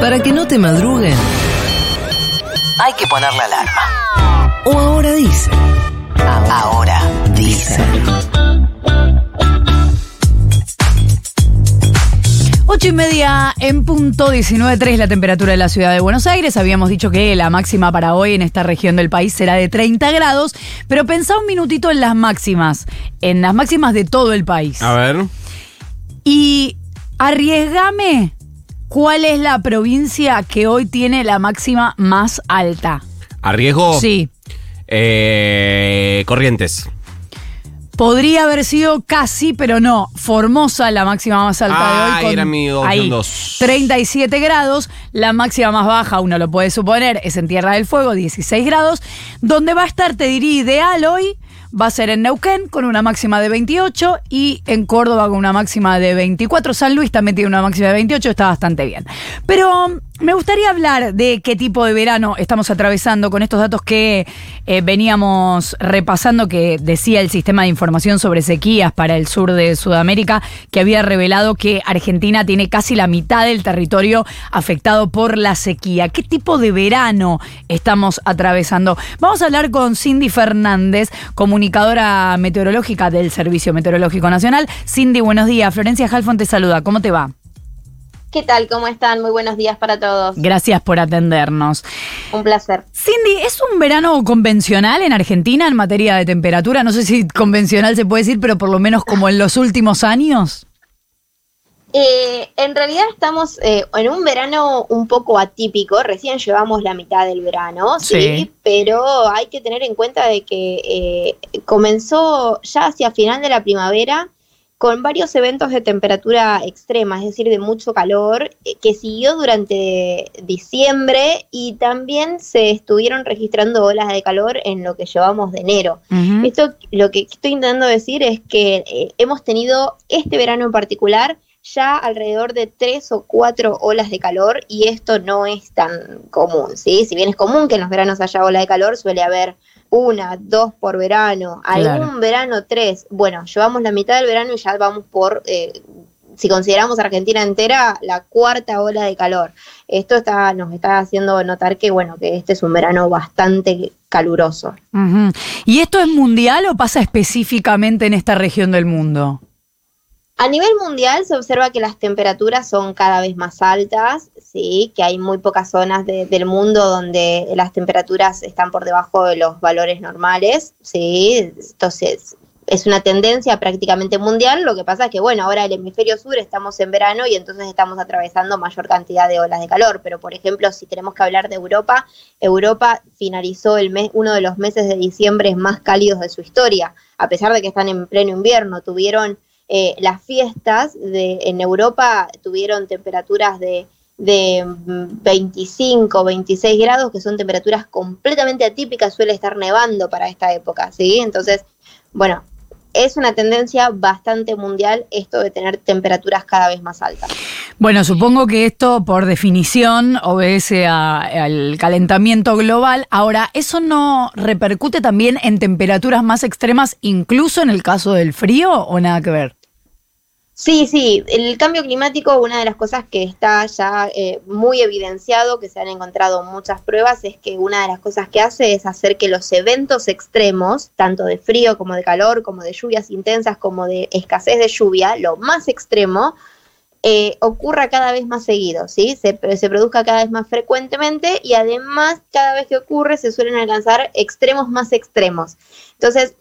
Para que no te madruguen, hay que poner la alarma. O ahora dice. Ahora dice. 8 y media en punto, 19.3 la temperatura de la ciudad de Buenos Aires. Habíamos dicho que la máxima para hoy en esta región del país será de 30 grados, pero pensá un minutito en las máximas, en las máximas de todo el país. A ver. Y arriesgame cuál es la provincia que hoy tiene la máxima más alta. ¿Arriesgo? Sí. Eh, corrientes. Podría haber sido casi, pero no. Formosa, la máxima más alta de hoy. con- era mi ahí, dos. 37 grados. La máxima más baja, uno lo puede suponer, es en Tierra del Fuego, 16 grados. Donde va a estar, te diría, ideal hoy, va a ser en Neuquén, con una máxima de 28. Y en Córdoba, con una máxima de 24. San Luis también tiene una máxima de 28, está bastante bien. Pero me gustaría hablar de qué tipo de verano estamos atravesando con estos datos que eh, veníamos repasando, que decía el sistema de información sobre sequías para el sur de Sudamérica, que había revelado que Argentina tiene casi la mitad del territorio afectado por la sequía. ¿Qué tipo de verano estamos atravesando? Vamos a hablar con Cindy Fernández, comunicadora meteorológica del Servicio Meteorológico Nacional. Cindy, buenos días. Florencia Halfon te saluda. ¿Cómo te va? ¿Qué tal? ¿Cómo están? Muy buenos días para todos. Gracias por atendernos. Un placer. Cindy, ¿es un verano convencional en Argentina en materia de temperatura? No sé si convencional se puede decir, pero por lo menos como en los últimos años. Eh, en realidad estamos eh, en un verano un poco atípico, recién llevamos la mitad del verano, sí, Sí. pero hay que tener en cuenta de que eh, comenzó ya hacia final de la primavera con varios eventos de temperatura extrema, es decir, de mucho calor, eh, que siguió durante diciembre y también se estuvieron registrando olas de calor en lo que llevamos de enero. Esto lo que estoy intentando decir es que eh, hemos tenido este verano en particular ya alrededor de tres o cuatro olas de calor y esto no es tan común, ¿sí? Si bien es común que en los veranos haya ola de calor, suele haber una, dos por verano, Claro. algún verano tres. Bueno, llevamos la mitad del verano y ya vamos por, eh, si consideramos Argentina entera, la cuarta ola de calor. Esto está, nos está haciendo notar que, bueno, que este es un verano bastante caluroso. ¿Y esto es mundial o pasa específicamente en esta región del mundo? A nivel mundial se observa que las temperaturas son cada vez más altas, sí, que hay muy pocas zonas de- del mundo donde las temperaturas están por debajo de los valores normales, sí, entonces es una tendencia prácticamente mundial, lo que pasa es que bueno, ahora el hemisferio sur estamos en verano y entonces estamos atravesando mayor cantidad de olas de calor, pero por ejemplo, si tenemos que hablar de Europa, Europa finalizó el mes, uno de los meses de diciembre más cálidos de su historia, a pesar de que están en pleno invierno, tuvieron eh, las fiestas de, en Europa tuvieron temperaturas de, de mm, 25, 26 grados, que son temperaturas completamente atípicas, suele estar nevando para esta época, ¿sí? Entonces, bueno, es una tendencia bastante mundial esto de tener temperaturas cada vez más altas. Bueno, supongo que esto por definición obedece al calentamiento global. Ahora, ¿eso no repercute también en temperaturas más extremas, incluso en el caso del frío o nada que ver? Sí, sí, el cambio climático, una de las cosas que está ya eh, muy evidenciado, que se han encontrado muchas pruebas, es que una de las cosas que hace es hacer que los eventos extremos, tanto de frío como de calor, como de lluvias intensas, como de escasez de lluvia, lo más extremo, eh, ocurra cada vez más seguido, ¿sí? Se, se produzca cada vez más frecuentemente y además cada vez que ocurre se suelen alcanzar extremos más extremos. Entonces,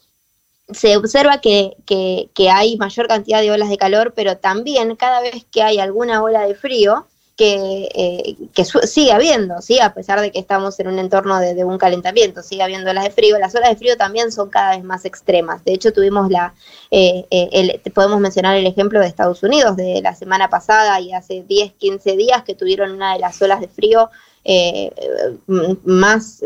se observa que, que, que hay mayor cantidad de olas de calor, pero también cada vez que hay alguna ola de frío, que, eh, que sigue habiendo, ¿sí? a pesar de que estamos en un entorno de, un calentamiento, sigue habiendo olas de frío, las olas de frío también son cada vez más extremas. De hecho, tuvimos la, eh, eh, el- podemos mencionar el ejemplo de Estados Unidos de la semana pasada y hace 10, 15 días que tuvieron una de las olas de frío eh, más...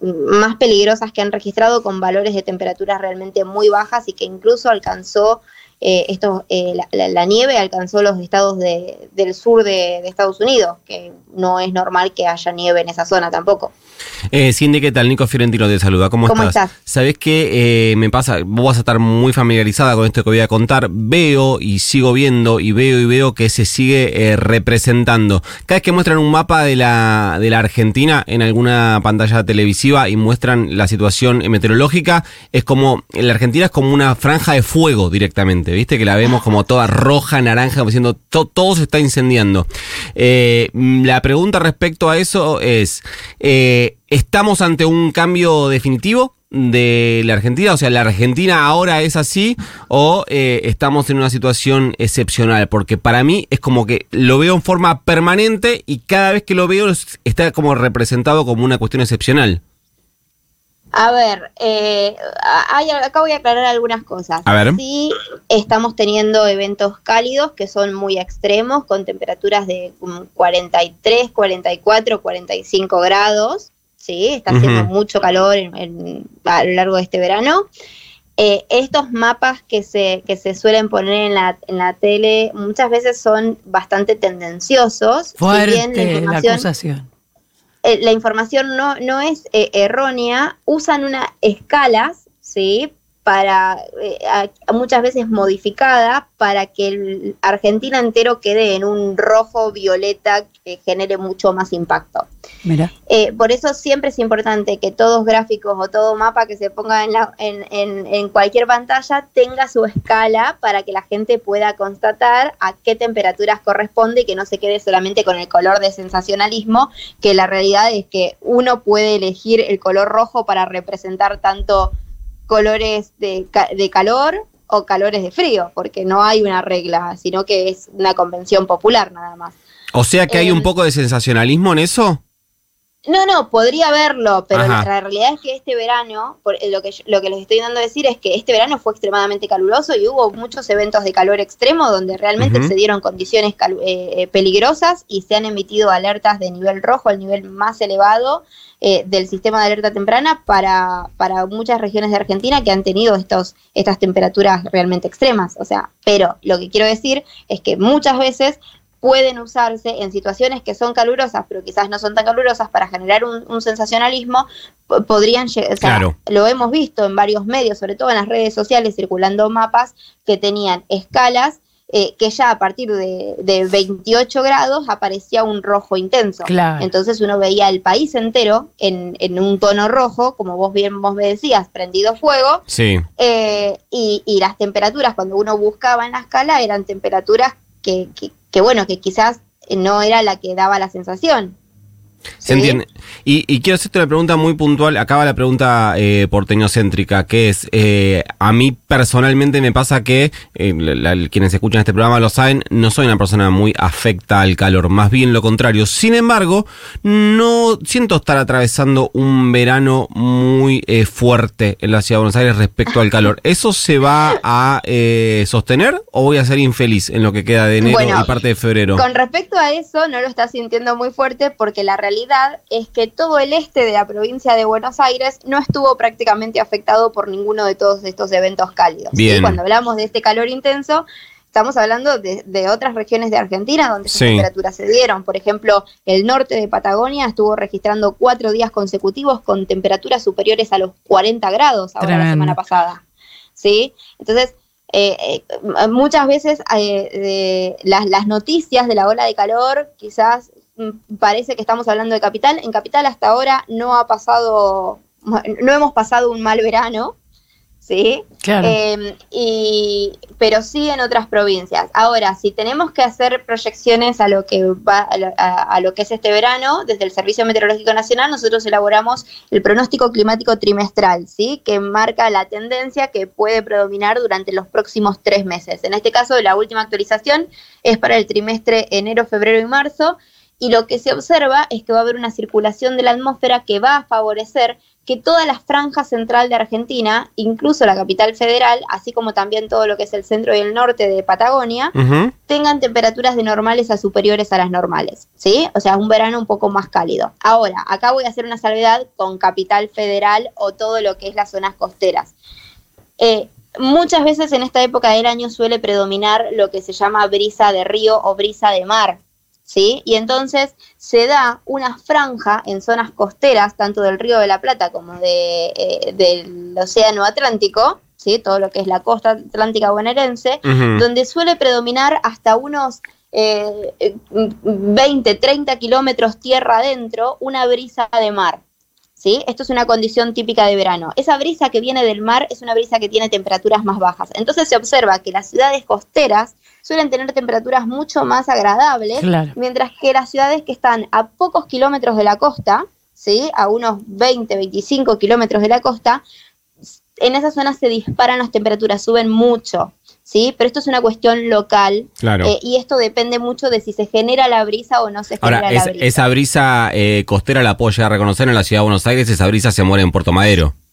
más peligrosas que han registrado con valores de temperaturas realmente muy bajas y que incluso alcanzó eh, esto, eh, la, la- la nieve alcanzó los estados de- del sur de, de Estados Unidos, que no es normal que haya nieve en esa zona tampoco. Eh, Cindy, ¿qué tal? Nico Fiorentino te saluda. ¿Cómo, ¿Cómo estás? estás? Sabés que me pasa, vos vas a estar muy familiarizada con esto que voy a contar. Veo y sigo viendo y veo y veo que se sigue eh, representando. Cada vez que muestran un mapa de la, de la Argentina en alguna pantalla televisiva y muestran la situación meteorológica, es como, la Argentina es como una franja de fuego directamente, ¿viste? Que la vemos como toda roja, naranja, diciendo, to- todo se está incendiando. Eh, mm, la pregunta respecto a eso es, eh, ¿estamos ante un cambio definitivo? de la Argentina, o sea, la Argentina ahora es así o eh, estamos en una situación excepcional, porque para mí es como que lo veo en forma permanente y cada vez que lo veo es- está como representado como una cuestión excepcional. A ver, eh, hay- acá voy a aclarar algunas cosas. A ver. Sí, estamos teniendo eventos cálidos que son muy extremos, con temperaturas de mm, 43, 44, 45 grados. Sí, está haciendo mucho calor en- en- a lo largo de este verano. Eh, estos mapas que se, que se suelen poner en la, en la tele muchas veces son bastante tendenciosos. Si Fuerte bien la acusación. Eh, la información no, no es eh, errónea, usan unas escalas, ¿sí? Para, eh, a- muchas veces modificada, para que el Argentina entero quede en un rojo violeta que genere mucho más impacto. Mira. Eh, por eso siempre es importante que todos gráficos o todo mapa que se ponga en, la- en- en- en cualquier pantalla tenga su escala para que la gente pueda constatar a qué temperaturas corresponde y que no se quede solamente con el color de sensacionalismo, que la realidad es que uno puede elegir el color rojo para representar tanto colores de, de calor o calores de frío, porque no hay una regla, sino que es una convención popular nada más. O sea que hay un poco de sensacionalismo en eso. No, no, podría haberlo, pero Ajá. la realidad es que este verano, por, eh, lo, que yo- lo que les estoy dando a decir es que este verano fue extremadamente caluroso y hubo muchos eventos de calor extremo donde realmente se dieron condiciones eh, eh, peligrosas y se han emitido alertas de nivel rojo, el nivel más elevado eh, del sistema de alerta temprana para, para muchas regiones de Argentina que han tenido estos, estas temperaturas realmente extremas. O sea, pero lo que quiero decir es que muchas veces pueden usarse en situaciones que son calurosas, pero quizás no son tan calurosas para generar un, un sensacionalismo, po- podrían llegar, o sea, Claro. lo hemos visto en varios medios, sobre todo en las redes sociales, circulando mapas que tenían escalas eh, que ya a partir de, de 28 grados aparecía un rojo intenso. Claro. Entonces uno veía el país entero en, en un tono rojo, como vos bien vos me decías, prendido fuego, Sí. eh, y, y las temperaturas, cuando uno buscaba en la escala, eran temperaturas que, que, que, bueno, que quizás no era la que daba la sensación. Entiende. Y, y quiero hacerte una pregunta muy puntual. Acaba la pregunta eh, porteñocéntrica, que es, eh, a mí personalmente me pasa que, eh, la- la- quienes escuchan este programa lo saben, no soy una persona muy afecta al calor, más bien lo contrario. Sin embargo, no siento estar atravesando un verano muy eh, fuerte en la ciudad de Buenos Aires respecto al calor. ¿Eso se va a eh, sostener o voy a ser infeliz en lo que queda de enero Bueno, y parte de febrero? Con respecto a eso, no lo está sintiendo muy fuerte porque la realidad es que todo el este de la provincia de Buenos Aires no estuvo prácticamente afectado por ninguno de todos estos eventos cálidos. ¿sí? Bien. Cuando hablamos de este calor intenso, estamos hablando de, de otras regiones de Argentina donde Sí. esas temperaturas se dieron. Por ejemplo, el norte de Patagonia estuvo registrando cuatro días consecutivos con temperaturas superiores a los 40 grados ahora la semana pasada. ¿Sí? Entonces, eh, eh, muchas veces eh, de las, las noticias de la ola de calor quizás parece que estamos hablando de Capital. En Capital hasta ahora no ha pasado, no hemos pasado un mal verano, ¿sí? Claro. Eh, y, pero sí en otras provincias. Ahora, si tenemos que hacer proyecciones a lo que va a lo, a- a lo que es este verano, desde el Servicio Meteorológico Nacional, nosotros elaboramos el pronóstico climático trimestral, ¿sí? que marca la tendencia que puede predominar durante los próximos tres meses. En este caso, la última actualización es para el trimestre enero, febrero y marzo. Y lo que se observa es que va a haber una circulación de la atmósfera que va a favorecer que toda la franja central de Argentina, incluso la capital federal, así como también todo lo que es el centro y el norte de Patagonia, tengan temperaturas de normales a superiores a las normales, ¿sí? O sea, un verano un poco más cálido. Ahora, acá voy a hacer una salvedad con capital federal o todo lo que es las zonas costeras. Eh, muchas veces en esta época del año suele predominar lo que se llama brisa de río o brisa de mar. ¿Sí? Y entonces se da una franja en zonas costeras, tanto del Río de la Plata como de, eh, del Océano Atlántico, ¿sí? todo lo que es la costa atlántica bonaerense, donde suele predominar hasta unos eh, eh, 20, 30 kilómetros tierra adentro una brisa de mar. ¿Sí? Esto es una condición típica de verano. Esa brisa que viene del mar es una brisa que tiene temperaturas más bajas. Entonces se observa que las ciudades costeras suelen tener temperaturas mucho más agradables, Claro. mientras que las ciudades que están a pocos kilómetros de la costa, ¿sí? a unos 20, 25 kilómetros de la costa, en esas zonas se disparan las temperaturas, suben mucho. ¿Sí? Pero esto es una cuestión local Claro. eh, y esto depende mucho de si se genera la brisa o no se genera Ahora, la brisa. esa brisa eh, costera la puedo llegar a reconocer en la ciudad de Buenos Aires, esa brisa se muere en Puerto Madero.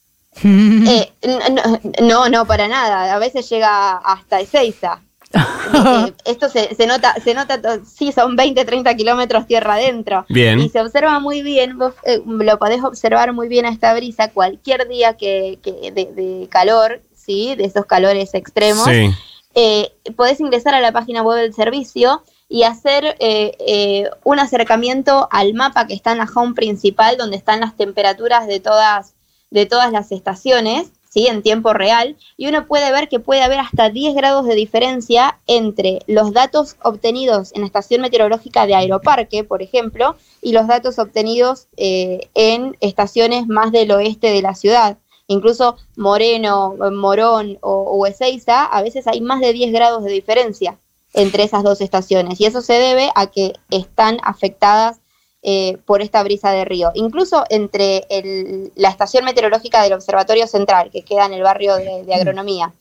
Eh, n- n- no, no, para nada. A veces llega hasta Ezeiza. Eh, esto se, se nota, se nota, sí, son 20, 30 kilómetros tierra adentro. Bien. Y se observa muy bien, vos eh, lo podés observar muy bien a esta brisa cualquier día que, que de, de calor, ¿sí? De esos calores extremos. Sí. eh, podés ingresar a la página web del servicio y hacer eh, eh, un acercamiento al mapa que está en la home principal, donde están las temperaturas de todas, de todas las estaciones, ¿sí? en tiempo real, y uno puede ver que puede haber hasta 10 grados de diferencia entre los datos obtenidos en la estación meteorológica de Aeroparque, por ejemplo, y los datos obtenidos eh, en estaciones más del oeste de la ciudad. Incluso Moreno, Morón o, o Ezeiza, a veces hay más de 10 grados de diferencia entre esas dos estaciones. Y eso se debe a que están afectadas eh, por esta brisa de río. Incluso entre el- la estación meteorológica del Observatorio Central, que queda en el barrio de, de Agronomía,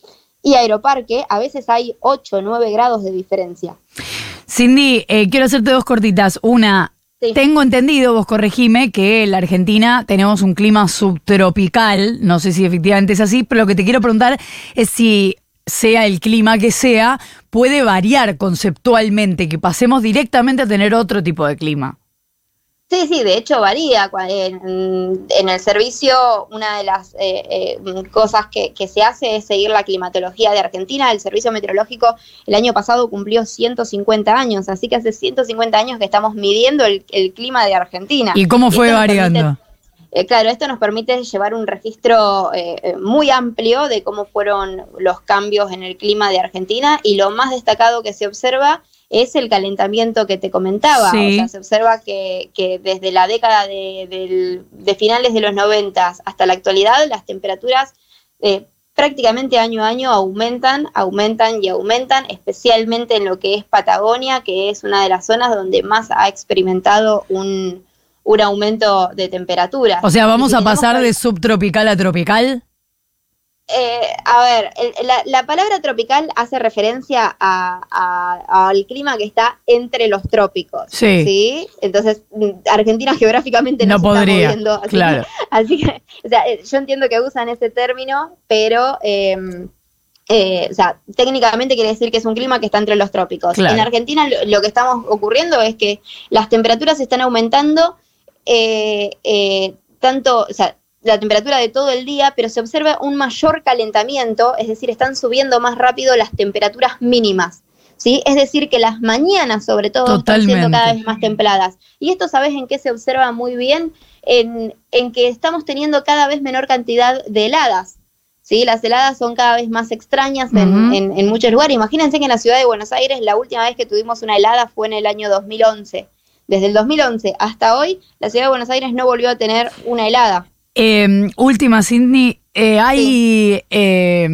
y Aeroparque, a veces hay 8 o 9 grados de diferencia. Cindy, eh, quiero hacerte dos cortitas. Una, Tengo entendido, vos corregime, que en la Argentina tenemos un clima subtropical. No sé si efectivamente es así, pero lo que te quiero preguntar es si sea el clima que sea, puede variar conceptualmente, que pasemos directamente a tener otro tipo de clima. Sí, sí, de hecho varía. En, en el servicio, una de las eh, eh, cosas que, que se hace es seguir la climatología de Argentina. El servicio meteorológico el año pasado cumplió 150 años, así que hace 150 años que estamos midiendo el, el clima de Argentina. ¿Y cómo fue variando? permite- eh, claro, esto nos permite llevar un registro eh, eh, muy amplio de cómo fueron los cambios en el clima de Argentina y lo más destacado que se observa es el calentamiento que te comentaba. Sí. O sea, se observa que, que desde la década de, del- de finales de los 90 hasta la actualidad las temperaturas eh, prácticamente año a año aumentan, aumentan y aumentan, especialmente en lo que es Patagonia, que es una de las zonas donde más ha experimentado un, un aumento de temperatura. O sea, vamos si a pasar de subtropical a tropical. Eh, a ver, el- la, la palabra tropical hace referencia a- a- al clima que está entre los trópicos. Sí. Entonces, Argentina geográficamente no, No se está podría, moviendo, así claro. Así que, o sea, eh, yo entiendo que usan ese término, pero, eh, eh, o sea, técnicamente quiere decir que es un clima que está entre los trópicos. Claro. En Argentina lo, lo que estamos ocurriendo es que las temperaturas están aumentando, eh, eh, tanto, o sea, la temperatura de todo el día, pero se observa un mayor calentamiento, es decir, están subiendo más rápido las temperaturas mínimas. ¿Sí? Es decir, que las mañanas, sobre todo, están siendo cada vez más templadas. Y esto, ¿sabes en qué se observa muy bien? En, en que estamos teniendo cada vez menor cantidad de heladas. ¿sí? Las heladas son cada vez más extrañas en, Ujú. en- en muchos lugares. Imagínense que en la ciudad de Buenos Aires la última vez que tuvimos una helada fue en el año 2011. Desde el 2011 hasta hoy, la ciudad de Buenos Aires no volvió a tener una helada. Eh, última, Sidney. Eh, hay eh,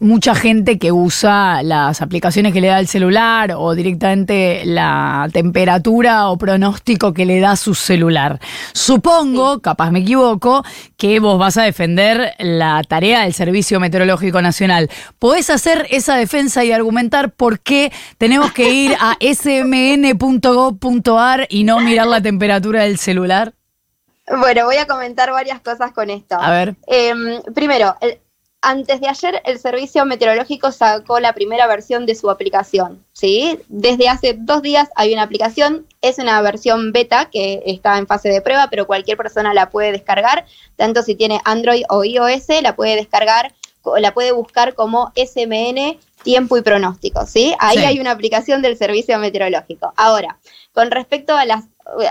mucha gente que usa las aplicaciones que le da el celular o directamente la temperatura o pronóstico que le da su celular. Supongo, capaz me equivoco, que vos vas a defender la tarea del Servicio Meteorológico Nacional. ¿Podés hacer esa defensa y argumentar por qué tenemos que ir a smn.gov.ar y no mirar la temperatura del celular? Bueno, voy a comentar varias cosas con esto. A ver. Em, primero, el- antes de ayer el Servicio Meteorológico sacó la primera versión de su aplicación, ¿sí? Desde hace dos días hay una aplicación, es una versión beta que está en fase de prueba, pero cualquier persona la puede descargar, tanto si tiene Android o iOS, la puede descargar la puede buscar como SMN tiempo y pronóstico, ¿sí? Ahí Sí. hay una aplicación del servicio meteorológico. Ahora, con respecto a las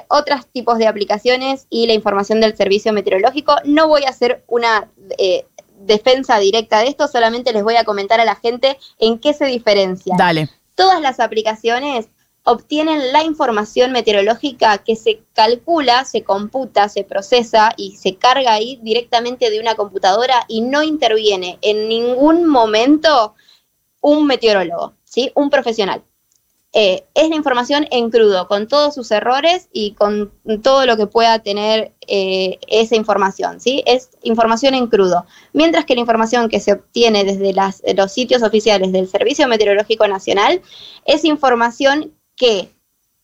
otros tipos de aplicaciones y la información del servicio meteorológico, no voy a hacer una eh, defensa directa de esto, solamente les voy a comentar a la gente en qué se diferencian. Dale. Todas las aplicaciones obtienen la información meteorológica que se calcula, se computa, se procesa y se carga ahí directamente de una computadora y no interviene en ningún momento un meteorólogo, ¿sí? Un profesional. Eh, es la información en crudo, con todos sus errores y con todo lo que pueda tener eh, esa información, ¿sí? Es información en crudo. Mientras que la información que se obtiene desde las- los sitios oficiales del Servicio Meteorológico Nacional es información que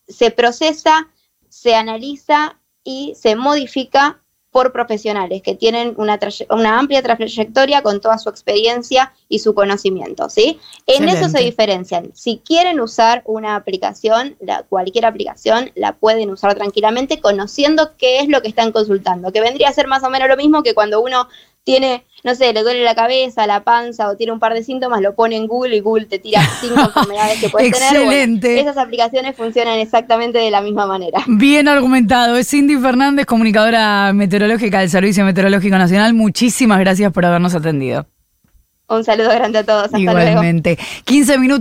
se procesa, se analiza y se modifica por profesionales que tienen una, una amplia trayectoria con toda su experiencia y su conocimiento, ¿sí? En eso se diferencian. Si quieren usar una aplicación, la, cualquier aplicación, la pueden usar tranquilamente conociendo qué es lo que están consultando, que vendría a ser más o menos lo mismo que cuando uno tiene, no sé, le duele la cabeza, la panza o tiene un par de síntomas, lo pone en Google y Google te tira cinco enfermedades que puedes tener. Bueno, Excelente. esas aplicaciones funcionan exactamente de la misma manera. Bien argumentado. Es Cindy Fernández, comunicadora meteorológica del Servicio Meteorológico Nacional. Muchísimas gracias por habernos atendido. Un saludo grande a todos. Hasta luego. Igualmente. 15 minutos.